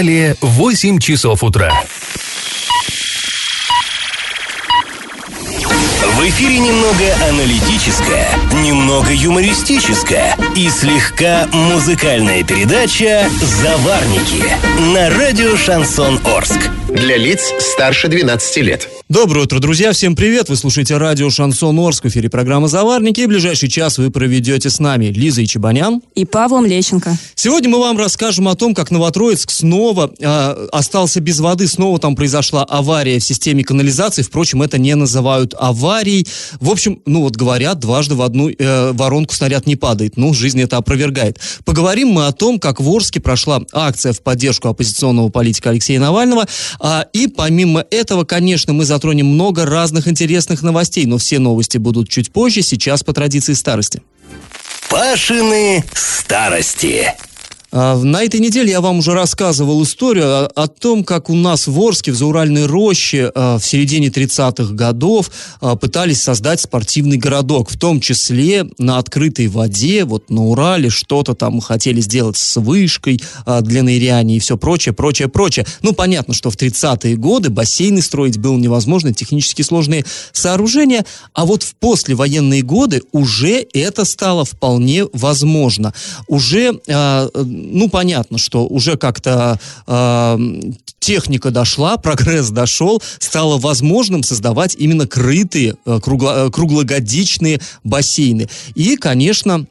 Далее 8 часов утра. Эфире немного аналитическая, немного юмористическая и слегка музыкальная передача «Заварники» на радио «Шансон Орск». Для лиц старше 12 лет. Доброе утро, друзья! Всем привет! Вы слушаете радио «Шансон Орск» в эфире программы «Заварники». И ближайший час вы проведете с нами Лиза Ичебанян и Павлом Лещенко. Сегодня мы вам расскажем о том, как Новотроицк снова э, остался без воды, снова там произошла авария в системе канализации. Впрочем, это не называют аварией. В общем, ну вот говорят, дважды в одну э, воронку снаряд не падает. Ну, жизнь это опровергает. Поговорим мы о том, как в Орске прошла акция в поддержку оппозиционного политика Алексея Навального. А, и помимо этого, конечно, мы затронем много разных интересных новостей, но все новости будут чуть позже, сейчас по традиции старости. Пашины старости. А, на этой неделе я вам уже рассказывал историю о, о том, как у нас в Орске, в Зауральной роще а, в середине 30-х годов а, пытались создать спортивный городок, в том числе на открытой воде, вот на Урале что-то там хотели сделать с вышкой для ныряния и все прочее, прочее, прочее. Ну, понятно, что в 30-е годы бассейны строить было невозможно, технически сложные сооружения, а вот в послевоенные годы уже это стало вполне возможно. Уже ну, понятно, что уже как-то э, техника дошла, прогресс дошел, стало возможным создавать именно крытые, э, кругло, э, круглогодичные бассейны. И, конечно,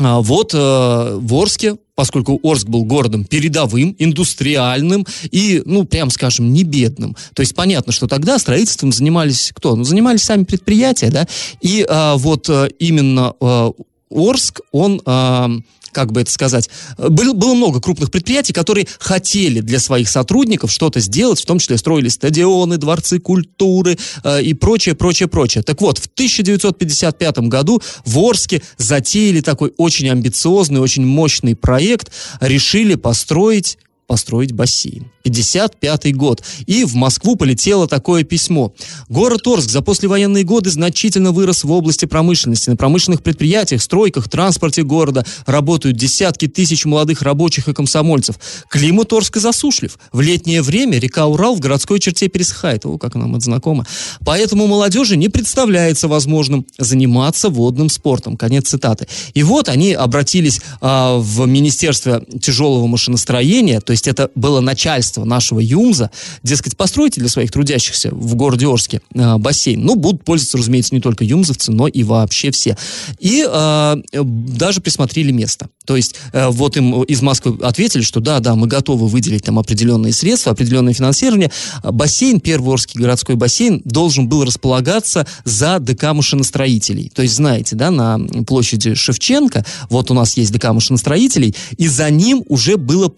э, вот э, в Орске поскольку Орск был городом передовым, индустриальным и, ну, прям скажем, не бедным. То есть понятно, что тогда строительством занимались кто? Ну, занимались сами предприятия, да, и а, вот а, именно а, Орск, он... А, как бы это сказать, был, было много крупных предприятий, которые хотели для своих сотрудников что-то сделать, в том числе строили стадионы, дворцы культуры э, и прочее, прочее, прочее. Так вот, в 1955 году в Орске затеяли такой очень амбициозный, очень мощный проект, решили построить построить бассейн. 55 год. И в Москву полетело такое письмо. Город Орск за послевоенные годы значительно вырос в области промышленности. На промышленных предприятиях, стройках, транспорте города работают десятки тысяч молодых рабочих и комсомольцев. Климат Орска засушлив. В летнее время река Урал в городской черте пересыхает. О, как нам это знакомо. Поэтому молодежи не представляется возможным заниматься водным спортом. Конец цитаты. И вот они обратились а, в Министерство тяжелого машиностроения, то есть это было начальство нашего ЮМЗа, дескать, постройте для своих трудящихся в городе Орске э, бассейн. Ну, будут пользоваться, разумеется, не только юмзовцы, но и вообще все. И э, даже присмотрели место. То есть э, вот им из Москвы ответили, что да, да, мы готовы выделить там определенные средства, определенное финансирование. Бассейн, первый Орский городской бассейн, должен был располагаться за ДК машиностроителей. То есть, знаете, да, на площади Шевченко, вот у нас есть ДК машиностроителей, и за ним уже было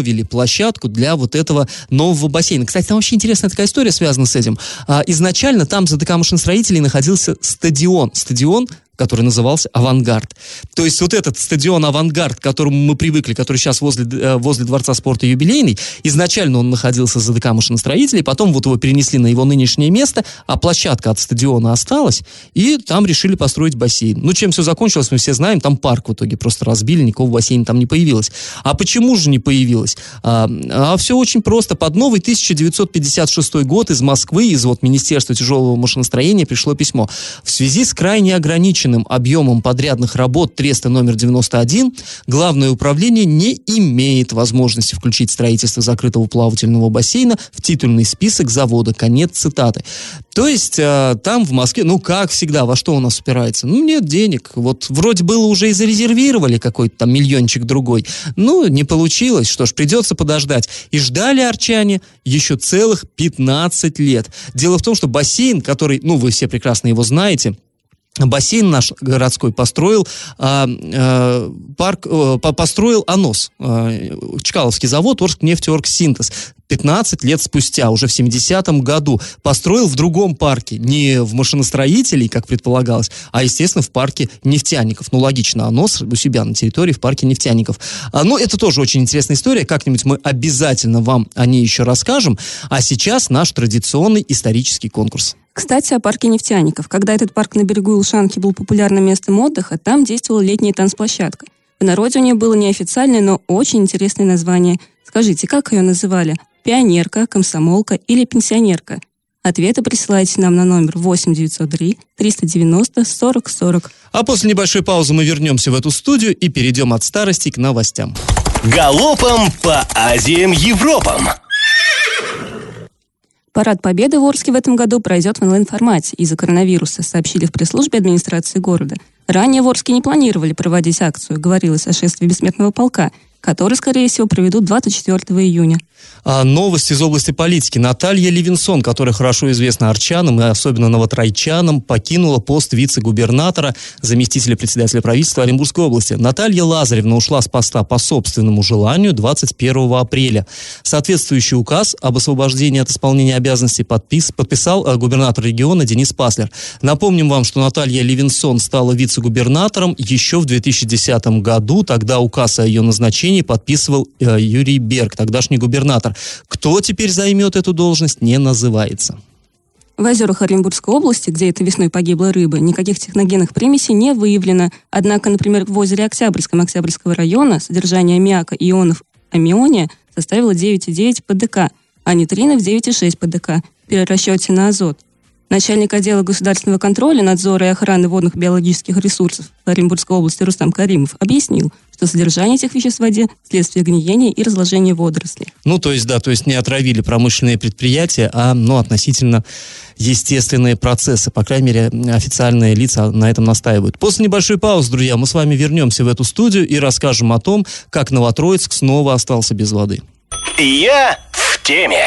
подготовили площадку для вот этого нового бассейна. Кстати, там вообще интересная такая история связана с этим. А, изначально там за ДК машиностроителей находился стадион. Стадион который назывался «Авангард». То есть вот этот стадион «Авангард», к которому мы привыкли, который сейчас возле, э, возле Дворца спорта «Юбилейный», изначально он находился за ДК машиностроителей, потом вот его перенесли на его нынешнее место, а площадка от стадиона осталась, и там решили построить бассейн. Ну, чем все закончилось, мы все знаем, там парк в итоге просто разбили, никакого бассейна там не появилось. А почему же не появилось? А, а все очень просто. Под новый 1956 год из Москвы, из вот Министерства тяжелого машиностроения пришло письмо. В связи с крайне ограниченным ограниченным объемом подрядных работ Треста номер 91 Главное управление не имеет возможности включить строительство закрытого плавательного бассейна в титульный список завода. Конец цитаты. То есть э, там в Москве, ну как всегда, во что у нас упирается? Ну нет денег. Вот вроде было уже и зарезервировали какой-то там миллиончик другой. Ну не получилось. Что ж, придется подождать. И ждали арчане еще целых 15 лет. Дело в том, что бассейн, который, ну вы все прекрасно его знаете, бассейн наш городской построил а, а, парк, а, построил АНОС, а, Чкаловский завод, Орск нефтеоргсинтез. 15 лет спустя, уже в 70-м году, построил в другом парке, не в машиностроителей, как предполагалось, а, естественно, в парке нефтяников. Ну, логично, АНОС у себя на территории в парке нефтяников. А, ну, это тоже очень интересная история, как-нибудь мы обязательно вам о ней еще расскажем. А сейчас наш традиционный исторический конкурс. Кстати, о парке нефтяников. Когда этот парк на берегу Илшанки был популярным местом отдыха, там действовала летняя танцплощадка. В народе у нее было неофициальное, но очень интересное название Скажите, как ее называли? Пионерка, комсомолка или пенсионерка? Ответы присылайте нам на номер 8903 390 40 40. А после небольшой паузы мы вернемся в эту студию и перейдем от старости к новостям. Галопом по Азиям Европам! Парад Победы в Орске в этом году пройдет в онлайн-формате из-за коронавируса, сообщили в пресс-службе администрации города. Ранее в Орске не планировали проводить акцию, говорилось о шествии бессмертного полка – который, скорее всего, проведут 24 июня. А новость из области политики. Наталья Левинсон, которая хорошо известна арчанам и особенно новотрайчанам, покинула пост вице-губернатора, заместителя председателя правительства Оренбургской области. Наталья Лазаревна ушла с поста по собственному желанию 21 апреля. Соответствующий указ об освобождении от исполнения обязанностей подпис, подписал э, губернатор региона Денис Паслер. Напомним вам, что Наталья Левинсон стала вице-губернатором еще в 2010 году. Тогда указ о ее назначении поручении подписывал э, Юрий Берг, тогдашний губернатор. Кто теперь займет эту должность, не называется. В озерах Оренбургской области, где этой весной погибла рыба, никаких техногенных примесей не выявлено. Однако, например, в озере Октябрьском Октябрьского района содержание аммиака ионов аммиония составило 9,9 ПДК, а нитринов 9,6 ПДК при расчете на азот. Начальник отдела государственного контроля, надзора и охраны водных биологических ресурсов Оренбургской области Рустам Каримов объяснил, что содержание этих веществ в воде – следствие гниения и разложения водорослей. Ну, то есть, да, то есть не отравили промышленные предприятия, а, ну, относительно естественные процессы. По крайней мере, официальные лица на этом настаивают. После небольшой паузы, друзья, мы с вами вернемся в эту студию и расскажем о том, как Новотроицк снова остался без воды. Я в теме.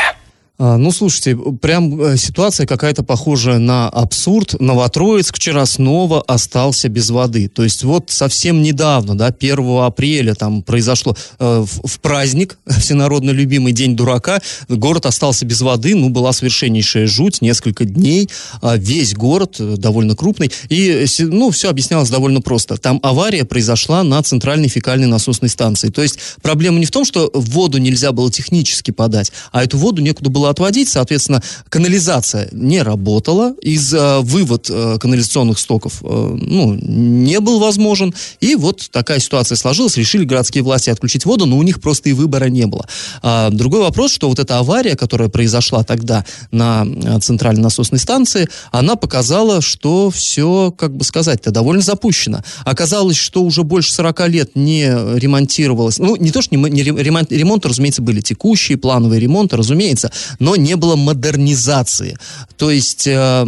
А, ну, слушайте, прям э, ситуация какая-то похожая на абсурд. Новотроицк вчера снова остался без воды. То есть вот совсем недавно, да, 1 апреля там произошло э, в, в праздник, всенародно любимый День дурака, город остался без воды, ну, была совершеннейшая жуть, несколько дней, э, весь город э, довольно крупный, и, ну, все объяснялось довольно просто. Там авария произошла на центральной фекальной насосной станции. То есть проблема не в том, что воду нельзя было технически подать, а эту воду некуда было отводить, соответственно, канализация не работала, из э, вывод э, канализационных стоков э, ну, не был возможен, и вот такая ситуация сложилась, решили городские власти отключить воду, но у них просто и выбора не было. А, другой вопрос, что вот эта авария, которая произошла тогда на центральной насосной станции, она показала, что все, как бы сказать-то, довольно запущено. Оказалось, что уже больше 40 лет не ремонтировалось, ну, не то, что не, не ремонт, ремонты, разумеется, были текущие, плановые ремонты, разумеется, но не было модернизации. То есть э,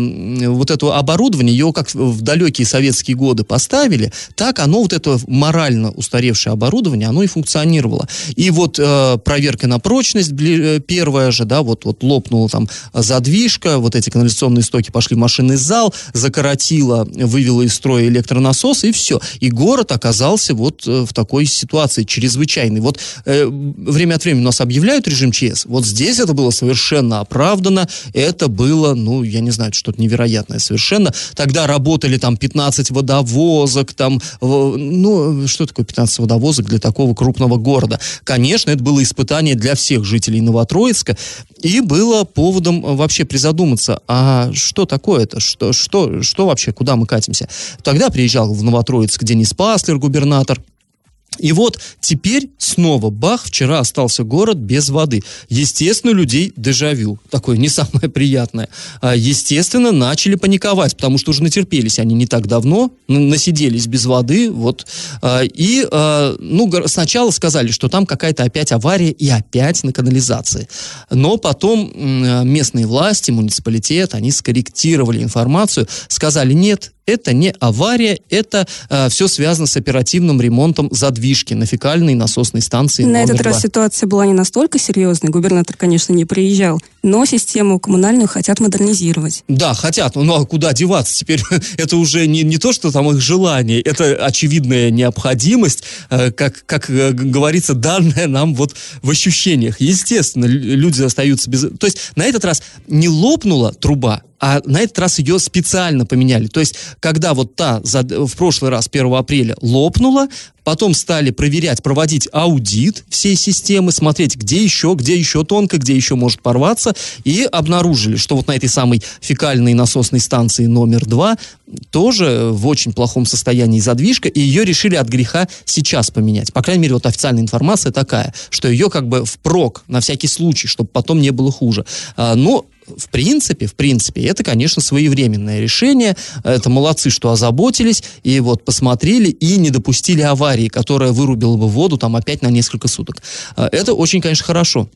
вот это оборудование, его как в далекие советские годы поставили, так оно, вот это морально устаревшее оборудование, оно и функционировало. И вот э, проверка на прочность э, первая же, да, вот, вот лопнула там задвижка, вот эти канализационные стоки пошли в машинный зал, закоротила, вывела из строя электронасос, и все. И город оказался вот э, в такой ситуации чрезвычайной. Вот э, время от времени у нас объявляют режим ЧС, вот здесь это было совершенно совершенно оправдано. Это было, ну, я не знаю, что-то невероятное совершенно. Тогда работали там 15 водовозок, там, ну, что такое 15 водовозок для такого крупного города? Конечно, это было испытание для всех жителей Новотроицка, и было поводом вообще призадуматься, а что такое это, что, что, что вообще, куда мы катимся? Тогда приезжал в Новотроицк Денис Паслер, губернатор, и вот теперь снова бах, вчера остался город без воды. Естественно, людей дежавю, такое не самое приятное. А, естественно, начали паниковать, потому что уже натерпелись они не так давно, насиделись без воды, вот. А, и, а, ну, сначала сказали, что там какая-то опять авария и опять на канализации. Но потом местные власти, муниципалитет, они скорректировали информацию, сказали, нет, это не авария, это э, все связано с оперативным ремонтом задвижки на фекальной насосной станции. На этот 2. раз ситуация была не настолько серьезной. Губернатор, конечно, не приезжал, но систему коммунальную хотят модернизировать. Да, хотят. Ну а куда деваться? Теперь это уже не, не то, что там их желание, это очевидная необходимость, э, как, как э, говорится, данная нам вот в ощущениях. Естественно, люди остаются без... То есть на этот раз не лопнула труба, а на этот раз ее специально поменяли. То есть, когда вот та в прошлый раз, 1 апреля, лопнула, Потом стали проверять, проводить аудит всей системы, смотреть, где еще, где еще тонко, где еще может порваться. И обнаружили, что вот на этой самой фекальной насосной станции номер два тоже в очень плохом состоянии задвижка, и ее решили от греха сейчас поменять. По крайней мере, вот официальная информация такая, что ее как бы впрок, на всякий случай, чтобы потом не было хуже. А, но в принципе, в принципе, это, конечно, своевременное решение. Это молодцы, что озаботились и вот посмотрели и не допустили аварии, которая вырубила бы воду там опять на несколько суток. А, это очень, конечно, хорошо.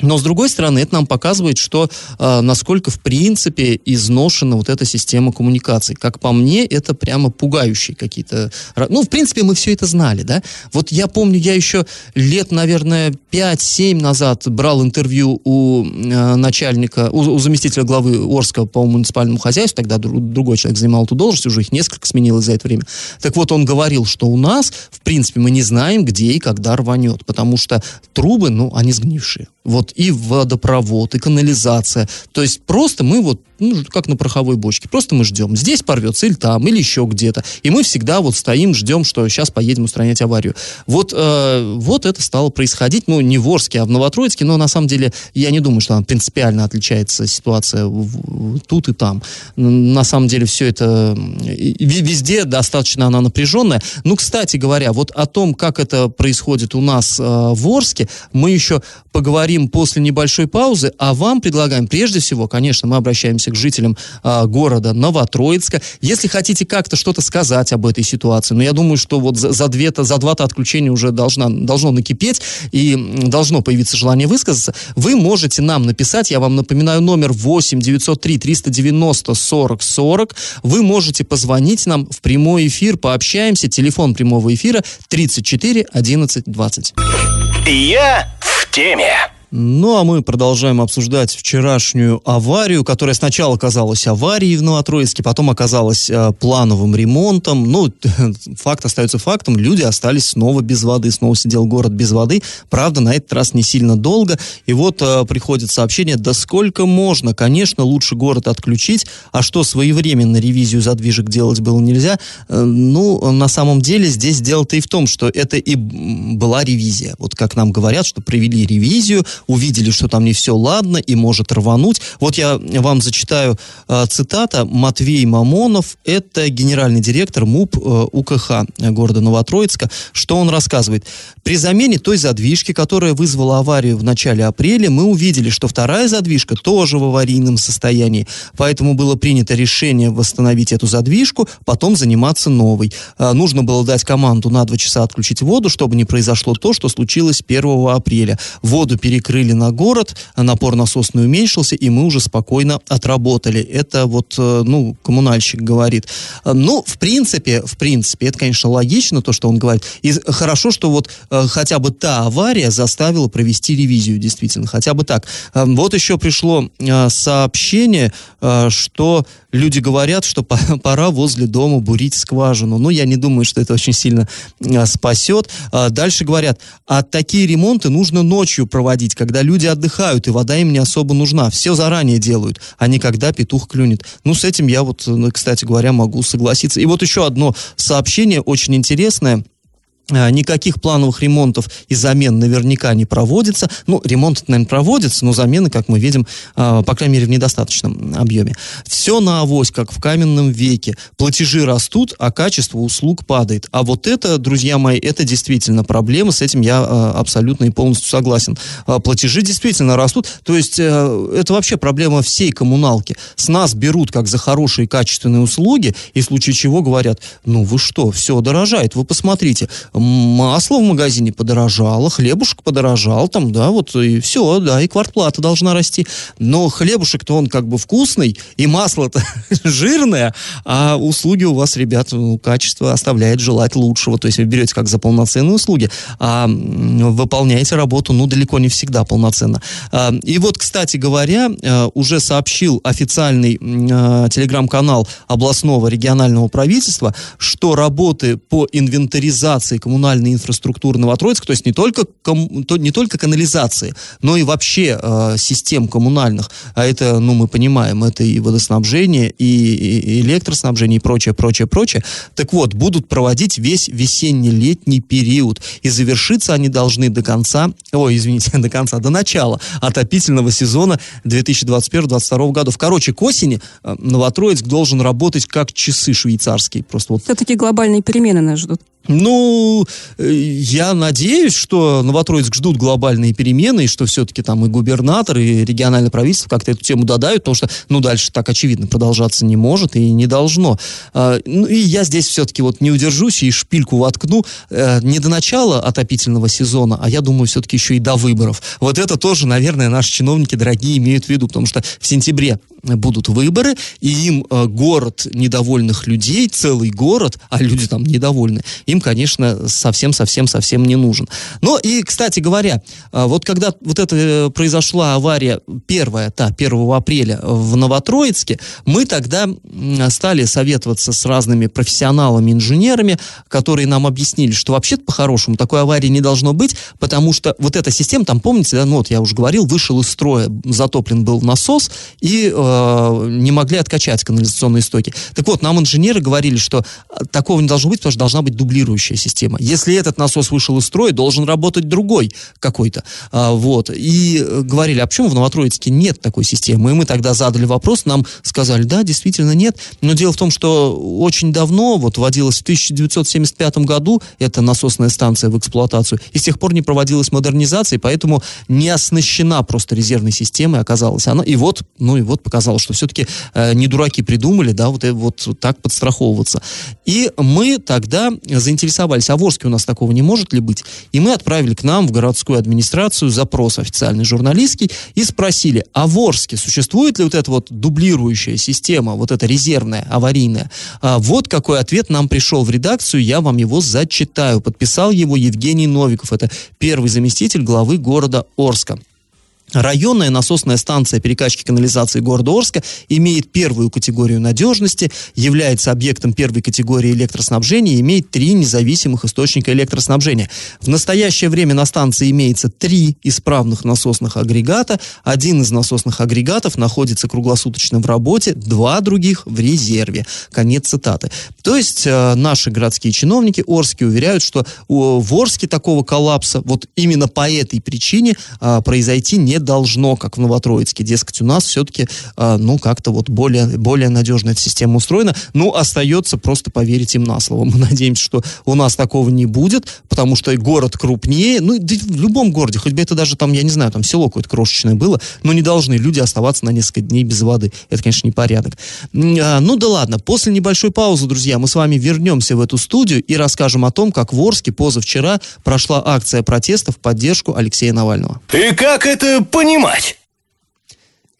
Но, с другой стороны, это нам показывает, что э, насколько, в принципе, изношена вот эта система коммуникаций. Как по мне, это прямо пугающие какие-то... Ну, в принципе, мы все это знали, да? Вот я помню, я еще лет, наверное, 5-7 назад брал интервью у э, начальника, у, у заместителя главы Орска по муниципальному хозяйству, тогда друг, другой человек занимал эту должность, уже их несколько сменилось за это время. Так вот, он говорил, что у нас, в принципе, мы не знаем, где и когда рванет, потому что трубы, ну, они сгнившие вот и водопровод, и канализация. То есть просто мы вот ну, как на пороховой бочке. Просто мы ждем. Здесь порвется или там, или еще где-то. И мы всегда вот стоим, ждем, что сейчас поедем устранять аварию. Вот, э, вот это стало происходить, ну, не в Орске, а в Новотроицке, но на самом деле я не думаю, что она принципиально отличается ситуация в, в, тут и там. На самом деле все это везде достаточно она напряженная. Ну, кстати говоря, вот о том, как это происходит у нас э, в Орске, мы еще поговорим после небольшой паузы, а вам предлагаем прежде всего, конечно, мы обращаемся обращаемся к жителям а, города Новотроицка. Если хотите как-то что-то сказать об этой ситуации, но я думаю, что вот за, за, две-то, за два-то отключения уже должна, должно накипеть и должно появиться желание высказаться, вы можете нам написать, я вам напоминаю, номер 8 903 390 40 40. Вы можете позвонить нам в прямой эфир, пообщаемся. Телефон прямого эфира 34 11 20. Я в теме. Ну, а мы продолжаем обсуждать вчерашнюю аварию, которая сначала казалась аварией в Новотроицке, потом оказалась э, плановым ремонтом. Ну, факт остается фактом, люди остались снова без воды, снова сидел город без воды. Правда, на этот раз не сильно долго. И вот э, приходит сообщение, да сколько можно, конечно, лучше город отключить, а что, своевременно ревизию задвижек делать было нельзя? Э, ну, на самом деле здесь дело-то и в том, что это и была ревизия. Вот как нам говорят, что провели ревизию, увидели, что там не все ладно и может рвануть. Вот я вам зачитаю э, цитата. Матвей Мамонов, это генеральный директор МУП э, УКХ города Новотроицка. Что он рассказывает? При замене той задвижки, которая вызвала аварию в начале апреля, мы увидели, что вторая задвижка тоже в аварийном состоянии. Поэтому было принято решение восстановить эту задвижку, потом заниматься новой. Э, нужно было дать команду на два часа отключить воду, чтобы не произошло то, что случилось 1 апреля. Воду перекрыли перекрыли на город, напор насосный уменьшился, и мы уже спокойно отработали. Это вот, э, ну, коммунальщик говорит. Ну, в принципе, в принципе, это, конечно, логично, то, что он говорит. И хорошо, что вот э, хотя бы та авария заставила провести ревизию, действительно, хотя бы так. Э, вот еще пришло сообщение, что люди говорят, что пора возле дома бурить скважину. Ну, я не думаю, что это очень сильно спасет. Дальше говорят, а такие ремонты нужно ночью проводить, когда люди отдыхают, и вода им не особо нужна. Все заранее делают, а не когда петух клюнет. Ну, с этим я вот, ну, кстати говоря, могу согласиться. И вот еще одно сообщение очень интересное – а, никаких плановых ремонтов и замен наверняка не проводится. Ну, ремонт, наверное, проводится, но замены, как мы видим, а, по крайней мере, в недостаточном объеме. Все на авось, как в каменном веке. Платежи растут, а качество услуг падает. А вот это, друзья мои, это действительно проблема. С этим я а, абсолютно и полностью согласен. Платежи действительно растут. То есть э, это вообще проблема всей коммуналки. С нас берут как за хорошие качественные услуги, и в случае чего говорят, ну вы что, все дорожает, вы посмотрите, масло в магазине подорожало, хлебушек подорожал, там, да, вот и все, да, и квартплата должна расти. Но хлебушек-то он как бы вкусный, и масло-то жирное, а услуги у вас, ребят, ну, качество оставляет желать лучшего. То есть вы берете как за полноценные услуги, а выполняете работу, ну, далеко не всегда полноценно. А, и вот, кстати говоря, а, уже сообщил официальный а, телеграм-канал областного регионального правительства, что работы по инвентаризации коммунальной инфраструктуры Новотроицка, то есть не только, ком, то, не только канализации, но и вообще э, систем коммунальных, а это, ну, мы понимаем, это и водоснабжение, и, и электроснабжение, и прочее, прочее, прочее. Так вот, будут проводить весь весенне-летний период, и завершиться они должны до конца, ой, извините, до конца, до начала отопительного сезона 2021-2022 годов. Короче, к осени э, Новотроицк должен работать как часы швейцарские. Просто вот. Все-таки глобальные перемены нас ждут. Ну, э, я надеюсь, что Новотроицк ждут глобальные перемены, и что все-таки там и губернатор, и региональное правительство как-то эту тему додают, потому что, ну, дальше так, очевидно, продолжаться не может и не должно. А, ну, и я здесь все-таки вот не удержусь и шпильку воткну э, не до начала отопительного сезона, а я думаю, все-таки еще и до выборов. Вот это тоже, наверное, наши чиновники дорогие имеют в виду, потому что в сентябре будут выборы, и им э, город недовольных людей, целый город, а люди там недовольны, им, конечно, совсем-совсем-совсем не нужен. Но и, кстати говоря, э, вот когда вот это э, произошла авария первая, та, 1 апреля в Новотроицке, мы тогда стали советоваться с разными профессионалами, инженерами, которые нам объяснили, что вообще-то по-хорошему такой аварии не должно быть, потому что вот эта система, там, помните, да, ну вот я уже говорил, вышел из строя, затоплен был насос, и э, не могли откачать канализационные стоки. Так вот, нам инженеры говорили, что э, такого не должно быть, потому что должна быть дублирующая система. Если этот насос вышел из строя, должен работать другой какой-то. А, вот. И э, говорили, а почему в Новотроицке нет такой системы? И мы тогда задали вопрос, нам сказали, да, действительно нет. Но дело в том, что очень давно, вот вводилась в 1975 году эта насосная станция в эксплуатацию, и с тех пор не проводилась модернизация, поэтому не оснащена просто резервной системой оказалась она. И вот, ну и вот показалось что все-таки э, не дураки придумали, да, вот, э, вот так подстраховываться. И мы тогда заинтересовались, а в Орске у нас такого не может ли быть? И мы отправили к нам в городскую администрацию запрос официальный журналистский и спросили, а в Орске существует ли вот эта вот дублирующая система, вот эта резервная, аварийная? А вот какой ответ нам пришел в редакцию, я вам его зачитаю. Подписал его Евгений Новиков, это первый заместитель главы города Орска. Районная насосная станция перекачки канализации города Орска имеет первую категорию надежности, является объектом первой категории электроснабжения и имеет три независимых источника электроснабжения. В настоящее время на станции имеется три исправных насосных агрегата. Один из насосных агрегатов находится круглосуточно в работе, два других в резерве. Конец цитаты. То есть э, наши городские чиновники Орские уверяют, что в Орске такого коллапса вот именно по этой причине э, произойти не должно, как в Новотроицке. Дескать, у нас все-таки, э, ну, как-то вот более, более надежная эта система устроена. Ну, остается просто поверить им на слово. Мы надеемся, что у нас такого не будет, потому что город крупнее, ну, да в любом городе, хоть бы это даже там, я не знаю, там село какое-то крошечное было, но не должны люди оставаться на несколько дней без воды. Это, конечно, не порядок. А, ну да ладно, после небольшой паузы, друзья, мы с вами вернемся в эту студию и расскажем о том, как в Орске позавчера прошла акция протеста в поддержку Алексея Навального. И как это понимать?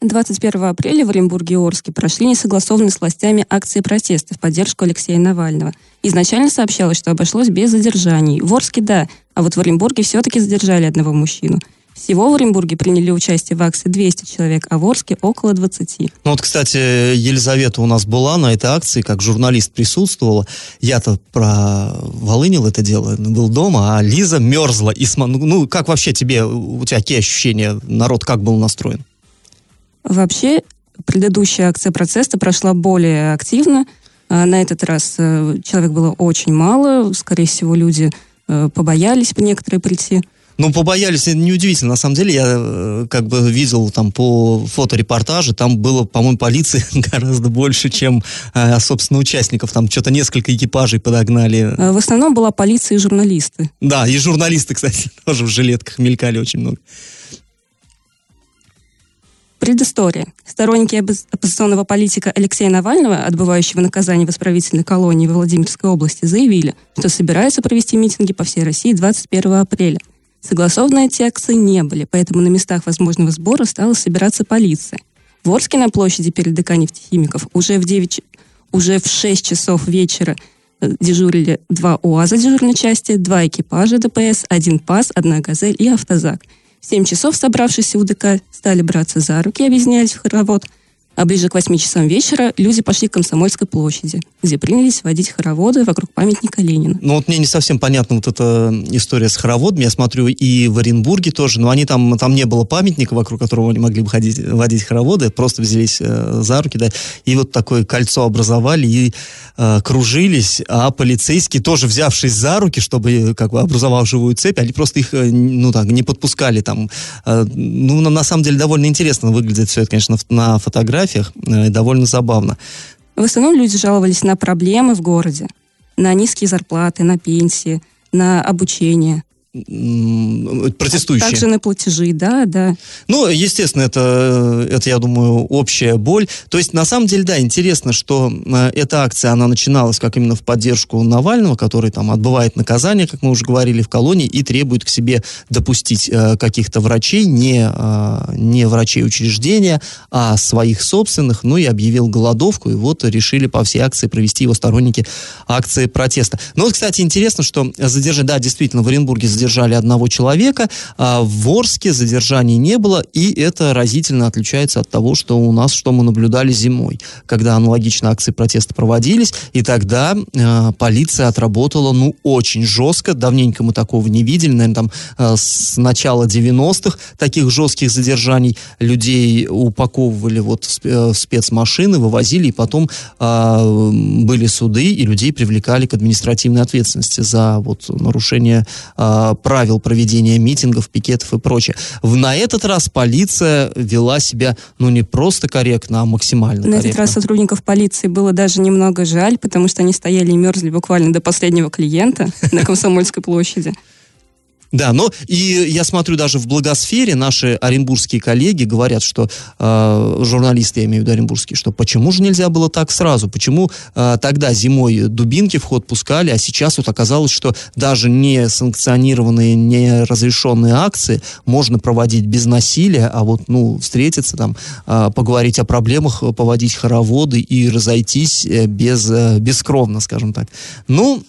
21 апреля в Оренбурге и Орске прошли несогласованные с властями акции протеста в поддержку Алексея Навального. Изначально сообщалось, что обошлось без задержаний. В Орске – да, а вот в Оренбурге все-таки задержали одного мужчину. Всего в Оренбурге приняли участие в акции 200 человек, а в Орске около 20. Ну вот, кстати, Елизавета у нас была на этой акции, как журналист присутствовала. Я-то проволынил это дело, был дома, а Лиза мерзла. И см... Ну, как вообще тебе, у тебя какие ощущения, народ как был настроен? Вообще, предыдущая акция протеста прошла более активно. А на этот раз э, человек было очень мало. Скорее всего, люди э, побоялись некоторые прийти. Ну, побоялись, это неудивительно. На самом деле, я э, как бы видел там по фоторепортаже, там было, по-моему, полиции гораздо больше, чем, собственно, участников. Там что-то несколько экипажей подогнали. В основном была полиция и журналисты. Да, и журналисты, кстати, тоже в жилетках мелькали очень много. Предыстория. Сторонники оппозиционного политика Алексея Навального, отбывающего наказание в исправительной колонии в Владимирской области, заявили, что собираются провести митинги по всей России 21 апреля. Согласованные эти акции не были, поэтому на местах возможного сбора стала собираться полиция. В Орске на площади перед ДК нефтехимиков уже в 9, уже в 6 часов вечера э, дежурили два УАЗа дежурной части, два экипажа ДПС, один ПАС, одна «Газель» и «Автозак». В 7 часов собравшиеся у ДК стали браться за руки и объединялись в хоровод, а ближе к 8 часам вечера люди пошли к Комсомольской площади – где принялись водить хороводы вокруг памятника Ленина. Ну вот мне не совсем понятна вот эта история с хороводами. Я смотрю и в Оренбурге тоже, но они там, там не было памятника, вокруг которого они могли бы ходить, водить хороводы, просто взялись э, за руки, да, и вот такое кольцо образовали и э, кружились, а полицейские тоже взявшись за руки, чтобы как бы образовав живую цепь, они просто их, э, ну так, не подпускали там. Э, ну, на, на самом деле довольно интересно выглядит все это, конечно, на фотографиях, э, довольно забавно. В основном люди жаловались на проблемы в городе, на низкие зарплаты, на пенсии, на обучение протестующие. Также на платежи, да, да. Ну, естественно, это, это, я думаю, общая боль. То есть, на самом деле, да, интересно, что э, эта акция, она начиналась как именно в поддержку Навального, который там отбывает наказание, как мы уже говорили, в колонии, и требует к себе допустить э, каких-то врачей, не, э, не врачей учреждения, а своих собственных, ну и объявил голодовку, и вот решили по всей акции провести его сторонники акции протеста. Но вот, кстати, интересно, что задержание, да, действительно, в Оренбурге задержали одного человека, а в Орске задержаний не было, и это разительно отличается от того, что у нас, что мы наблюдали зимой, когда аналогичные акции протеста проводились, и тогда э, полиция отработала, ну, очень жестко, давненько мы такого не видели, наверное, там э, с начала 90-х таких жестких задержаний людей упаковывали вот в, в спецмашины, вывозили, и потом э, были суды, и людей привлекали к административной ответственности за вот нарушение э, правил проведения митингов, пикетов и прочее. В, на этот раз полиция вела себя, ну, не просто корректно, а максимально На корректно. этот раз сотрудников полиции было даже немного жаль, потому что они стояли и мерзли буквально до последнего клиента на Комсомольской площади. Да, но и я смотрю даже в благосфере наши оренбургские коллеги говорят, что э, журналисты, я имею в виду оренбургские, что почему же нельзя было так сразу, почему э, тогда зимой дубинки в ход пускали, а сейчас вот оказалось, что даже не санкционированные, не разрешенные акции можно проводить без насилия, а вот, ну, встретиться там, э, поговорить о проблемах, поводить хороводы и разойтись э, без, э, бескровно, скажем так. Ну,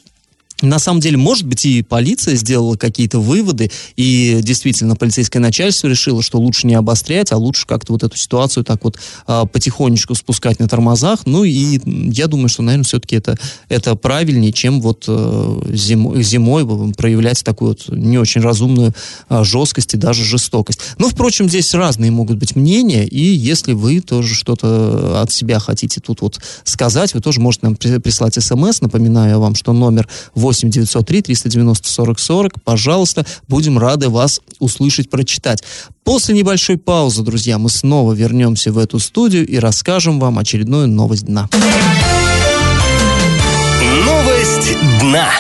на самом деле, может быть, и полиция сделала какие-то выводы, и действительно полицейское начальство решило, что лучше не обострять, а лучше как-то вот эту ситуацию так вот а, потихонечку спускать на тормозах. Ну и я думаю, что, наверное, все-таки это, это правильнее, чем вот а, зимой, зимой проявлять такую вот не очень разумную а, жесткость и даже жестокость. Но, впрочем, здесь разные могут быть мнения, и если вы тоже что-то от себя хотите тут вот сказать, вы тоже можете нам прислать смс. Напоминаю вам, что номер 8 8 903 390 40 40. Пожалуйста, будем рады вас услышать, прочитать. После небольшой паузы, друзья, мы снова вернемся в эту студию и расскажем вам очередную новость дна. Новость дна.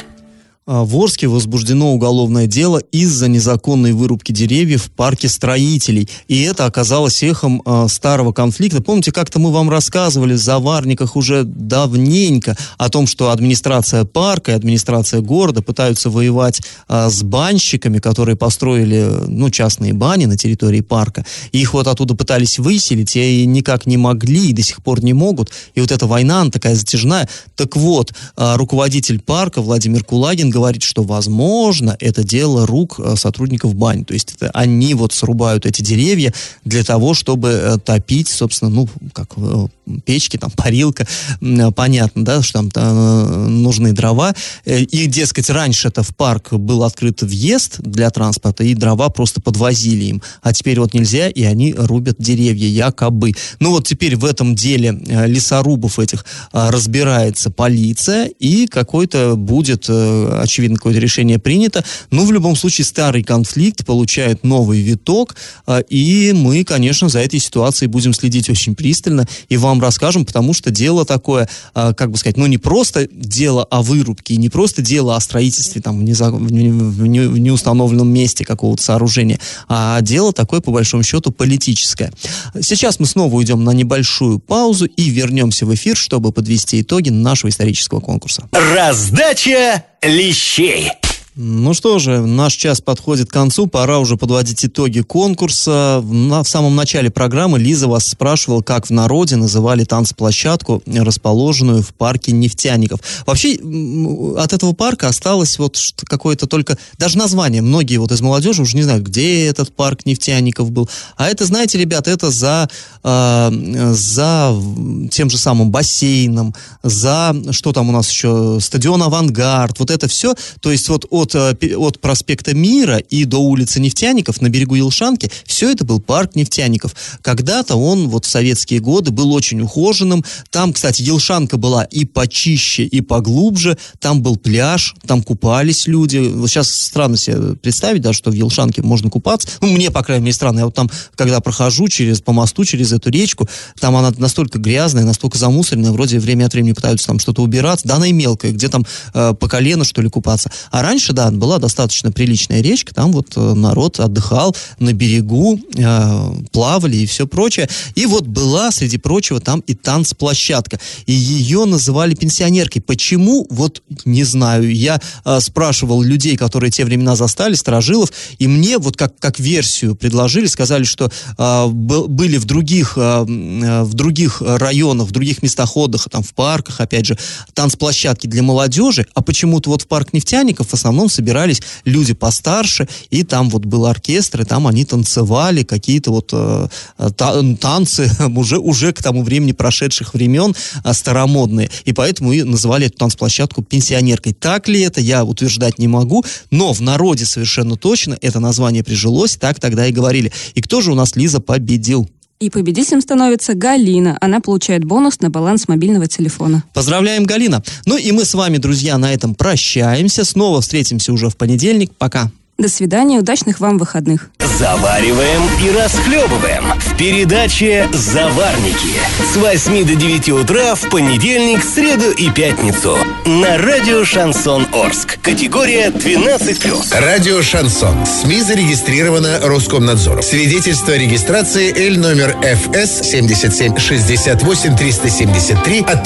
А, в Орске возбуждено уголовное дело из-за незаконной вырубки деревьев в парке строителей. И это оказалось эхом э, старого конфликта. Помните, как-то мы вам рассказывали в Заварниках уже давненько о том, что администрация парка и администрация города пытаются воевать э, с банщиками, которые построили ну, частные бани на территории парка. Их вот оттуда пытались выселить, и никак не могли, и до сих пор не могут. И вот эта война, она такая затяжная. Так вот, э, руководитель парка Владимир Кулагин говорит, что, возможно, это дело рук э, сотрудников бань. То есть это они вот срубают эти деревья для того, чтобы э, топить, собственно, ну, как э, печки, там, парилка, понятно, да, что там нужны дрова. И, дескать, раньше это в парк был открыт въезд для транспорта, и дрова просто подвозили им. А теперь вот нельзя, и они рубят деревья, якобы. Ну вот теперь в этом деле лесорубов этих разбирается полиция, и какой-то будет очевидно, какое-то решение принято. Но в любом случае старый конфликт получает новый виток, а, и мы, конечно, за этой ситуацией будем следить очень пристально и вам расскажем, потому что дело такое, а, как бы сказать, ну не просто дело о вырубке, не просто дело о строительстве там в, неза... в неустановленном месте какого-то сооружения, а дело такое, по большому счету, политическое. Сейчас мы снова уйдем на небольшую паузу и вернемся в эфир, чтобы подвести итоги нашего исторического конкурса. Раздача лещей. Ну что же, наш час подходит к концу, пора уже подводить итоги конкурса. В, в самом начале программы Лиза вас спрашивала, как в народе называли танцплощадку, расположенную в парке нефтяников. Вообще от этого парка осталось вот какое-то только, даже название, многие вот из молодежи уже не знают, где этот парк нефтяников был. А это, знаете, ребят, это за, э, за тем же самым бассейном, за, что там у нас еще, стадион «Авангард», вот это все, то есть вот от, э, от проспекта Мира и до улицы Нефтяников на берегу Елшанки, все это был парк Нефтяников. Когда-то он вот в советские годы был очень ухоженным. Там, кстати, Елшанка была и почище, и поглубже. Там был пляж, там купались люди. Вот сейчас странно себе представить, да, что в Елшанке можно купаться. Ну, мне, по крайней мере, странно. Я вот там, когда прохожу через, по мосту, через эту речку, там она настолько грязная, настолько замусоренная, вроде время от времени пытаются там что-то убираться. Да, она и мелкая, где там э, по колено, что ли, купаться. А раньше, да, была достаточно приличная речка, там вот э, народ отдыхал на берегу, э, плавали и все прочее. И вот была, среди прочего, там и танцплощадка. И ее называли пенсионеркой. Почему? Вот не знаю. Я э, спрашивал людей, которые те времена застали, сторожилов, и мне вот как, как версию предложили, сказали, что были в других, в других районах, в других местах отдыха, там в парках, опять же, танцплощадки для молодежи, а почему-то вот в парк нефтяников в основном собирались люди постарше, и там вот был оркестр, и там они танцевали какие-то вот э, танцы уже, уже к тому времени прошедших времен э, старомодные. И поэтому и называли эту танцплощадку пенсионеркой. Так ли это, я утверждать не могу, но в народе совершенно точно это название прижилось, так тогда и говорили. И кто же у нас, Лиза, победил? И победителем становится Галина. Она получает бонус на баланс мобильного телефона. Поздравляем, Галина. Ну и мы с вами, друзья, на этом прощаемся. Снова встретимся уже в понедельник. Пока. До свидания, удачных вам выходных. Завариваем и расхлебываем в передаче «Заварники» с 8 до 9 утра в понедельник, среду и пятницу на радио «Шансон Орск». Категория 12+. Радио «Шансон». СМИ зарегистрировано Роскомнадзором. Свидетельство о регистрации Л номер ФС 77 68 373 от